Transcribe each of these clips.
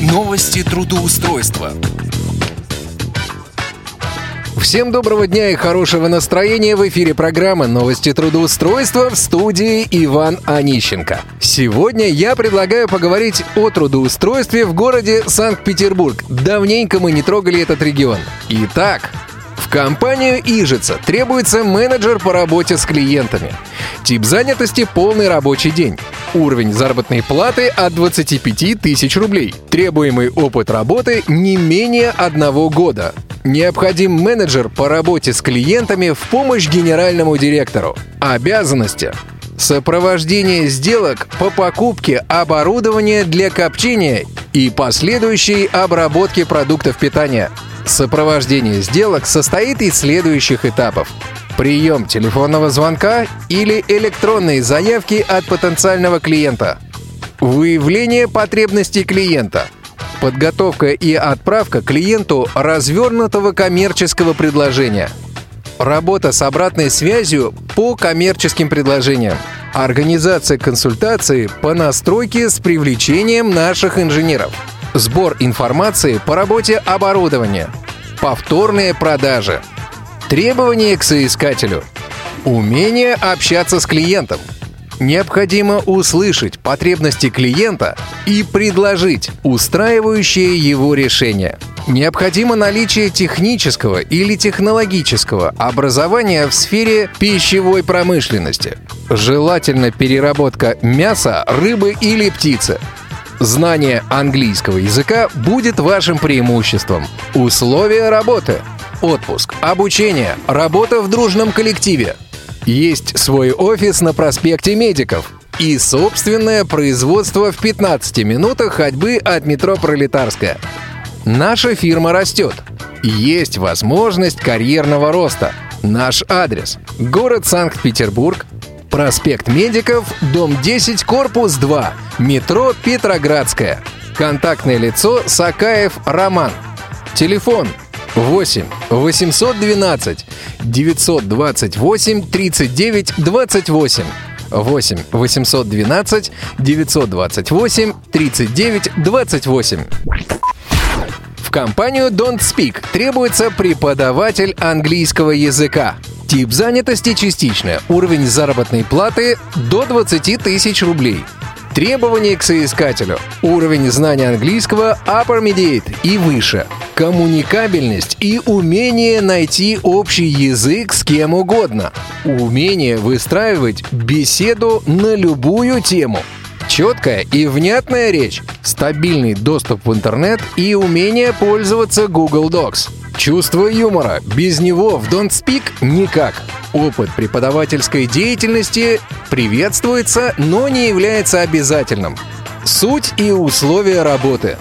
Новости трудоустройства. Всем доброго дня и хорошего настроения в эфире программы «Новости трудоустройства» в студии Иван Онищенко. Сегодня я предлагаю поговорить о трудоустройстве в городе Санкт-Петербург. Давненько мы не трогали этот регион. Итак, в компанию Ижица требуется менеджер по работе с клиентами. Тип занятости – полный рабочий день. Уровень заработной платы от 25 тысяч рублей. Требуемый опыт работы не менее одного года. Необходим менеджер по работе с клиентами в помощь генеральному директору. Обязанности. Сопровождение сделок по покупке оборудования для копчения и последующей обработке продуктов питания. Сопровождение сделок состоит из следующих этапов. Прием телефонного звонка или электронной заявки от потенциального клиента. Выявление потребностей клиента. Подготовка и отправка клиенту развернутого коммерческого предложения. Работа с обратной связью по коммерческим предложениям. Организация консультации по настройке с привлечением наших инженеров. Сбор информации по работе оборудования. Повторные продажи. Требования к соискателю. Умение общаться с клиентом. Необходимо услышать потребности клиента и предложить устраивающее его решение. Необходимо наличие технического или технологического образования в сфере пищевой промышленности. Желательно переработка мяса, рыбы или птицы. Знание английского языка будет вашим преимуществом. Условия работы. Отпуск, обучение, работа в дружном коллективе. Есть свой офис на проспекте Медиков и собственное производство в 15 минутах ходьбы от метро Пролетарская. Наша фирма растет. Есть возможность карьерного роста. Наш адрес – город Санкт-Петербург, проспект Медиков, дом 10, корпус 2, метро Петроградская. Контактное лицо Сакаев Роман. Телефон 8 812 928 39 28 8 812 928 39 28 в компанию Don't Speak требуется преподаватель английского языка. Тип занятости частичная. Уровень заработной платы до 20 тысяч рублей. Требования к соискателю. Уровень знания английского upper mediate и выше. Коммуникабельность и умение найти общий язык с кем угодно. Умение выстраивать беседу на любую тему. Четкая и внятная речь, стабильный доступ в интернет и умение пользоваться Google Docs. Чувство юмора. Без него в Don't Speak никак. Опыт преподавательской деятельности приветствуется, но не является обязательным. Суть и условия работы.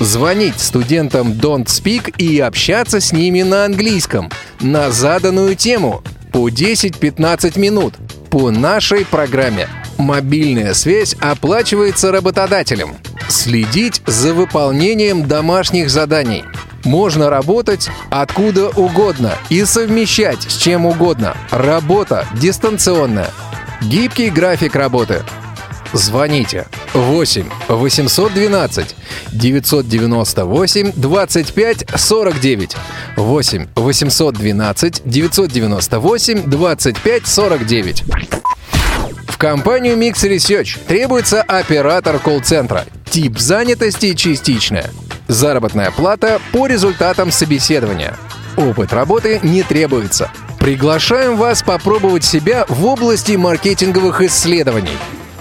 Звонить студентам Don't Speak и общаться с ними на английском на заданную тему по 10-15 минут по нашей программе. Мобильная связь оплачивается работодателем. Следить за выполнением домашних заданий. Можно работать откуда угодно и совмещать с чем угодно. Работа дистанционная. Гибкий график работы. Звоните 8 812 998 25 49 8 812 998 25 49 В компанию Mix Research требуется оператор колл-центра. Тип занятости частичная. Заработная плата по результатам собеседования. Опыт работы не требуется. Приглашаем вас попробовать себя в области маркетинговых исследований.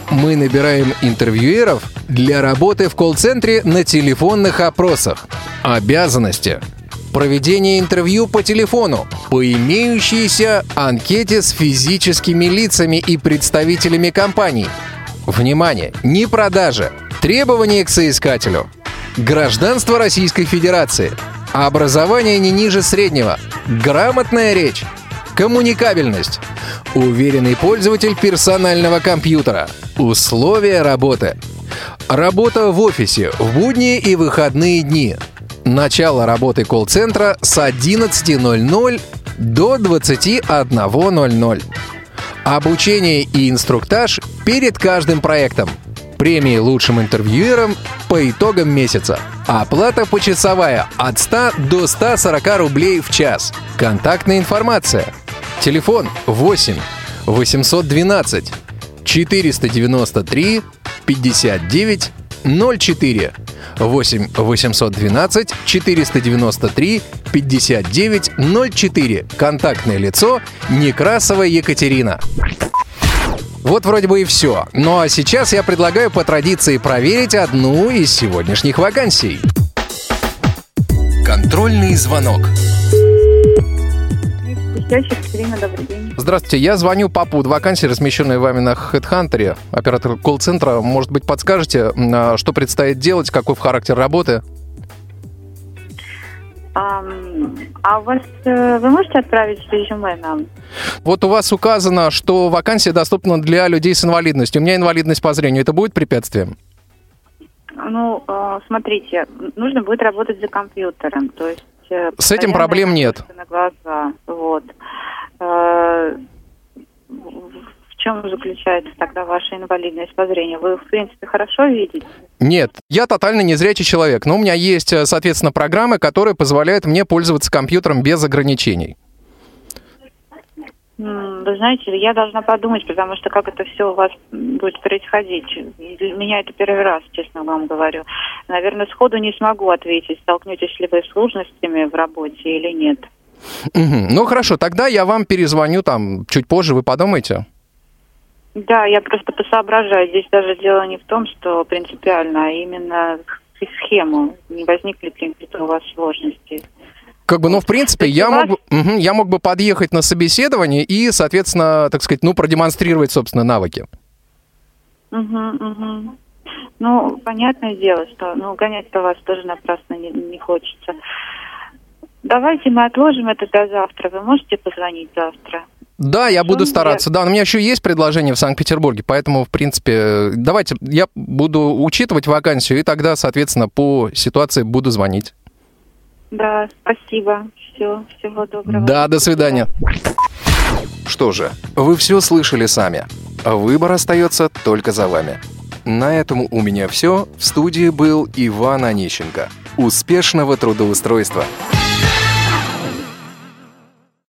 Мы набираем интервьюеров для работы в колл-центре на телефонных опросах. Обязанности. Проведение интервью по телефону по имеющейся анкете с физическими лицами и представителями компаний. Внимание! Не продажи. Требования к соискателю. Гражданство Российской Федерации. Образование не ниже среднего. Грамотная речь. Коммуникабельность. Уверенный пользователь персонального компьютера. Условия работы. Работа в офисе в будние и выходные дни. Начало работы колл-центра с 11.00 до 21.00. Обучение и инструктаж перед каждым проектом. Премии лучшим интервьюерам по итогам месяца. Оплата почасовая от 100 до 140 рублей в час. Контактная информация. Телефон 8 812 493 59 04 8 812 493 59 04. Контактное лицо Некрасова Екатерина. Вот вроде бы и все. Ну а сейчас я предлагаю по традиции проверить одну из сегодняшних вакансий. Контрольный звонок. Екатерина, добрый день. Здравствуйте, я звоню по поводу вакансии, размещенной вами на HeadHunter. Оператор колл-центра, может быть, подскажете, а, что предстоит делать, какой характер работы? А у вас э, вы можете отправить резюме нам? Вот у вас указано, что вакансия доступна для людей с инвалидностью. У меня инвалидность по зрению. Это будет препятствием? Ну, э, смотрите, нужно будет работать за компьютером, то есть... э, С этим проблем нет. На глаза, вот. Э, В чем заключается тогда ваша инвалидность по зрению? Вы, в принципе, хорошо видите? Нет, я тотально незрячий человек, но у меня есть, э, соответственно, программы, которые позволяют мне пользоваться компьютером без ограничений. Вы знаете, я должна подумать, потому что как это все у вас будет происходить. Для меня это первый раз, честно вам говорю. Наверное, сходу не смогу ответить, столкнетесь ли вы с сложностями в работе или нет. Мгм. Ну хорошо, тогда я вам перезвоню там чуть позже, вы подумайте. Да, я просто посоображаю. Здесь даже дело не в том, что принципиально, а именно схему. Не возникли ли у вас сложности? Как бы, ну, в принципе, я мог, бы, мгм, я мог бы подъехать на собеседование и, соответственно, так сказать, ну, продемонстрировать, собственно, навыки. Угу, угу. Ну, понятное дело, что ну, гонять-то вас тоже напрасно не, не хочется. Давайте мы отложим это до завтра. Вы можете позвонить завтра? Да, я буду стараться. Да, но у меня еще есть предложение в Санкт-Петербурге, поэтому, в принципе, давайте я буду учитывать вакансию, и тогда, соответственно, по ситуации буду звонить. Да, спасибо. Все, всего доброго. Да, до свидания. Что же, вы все слышали сами. Выбор остается только за вами. На этом у меня все. В студии был Иван Онищенко. Успешного трудоустройства!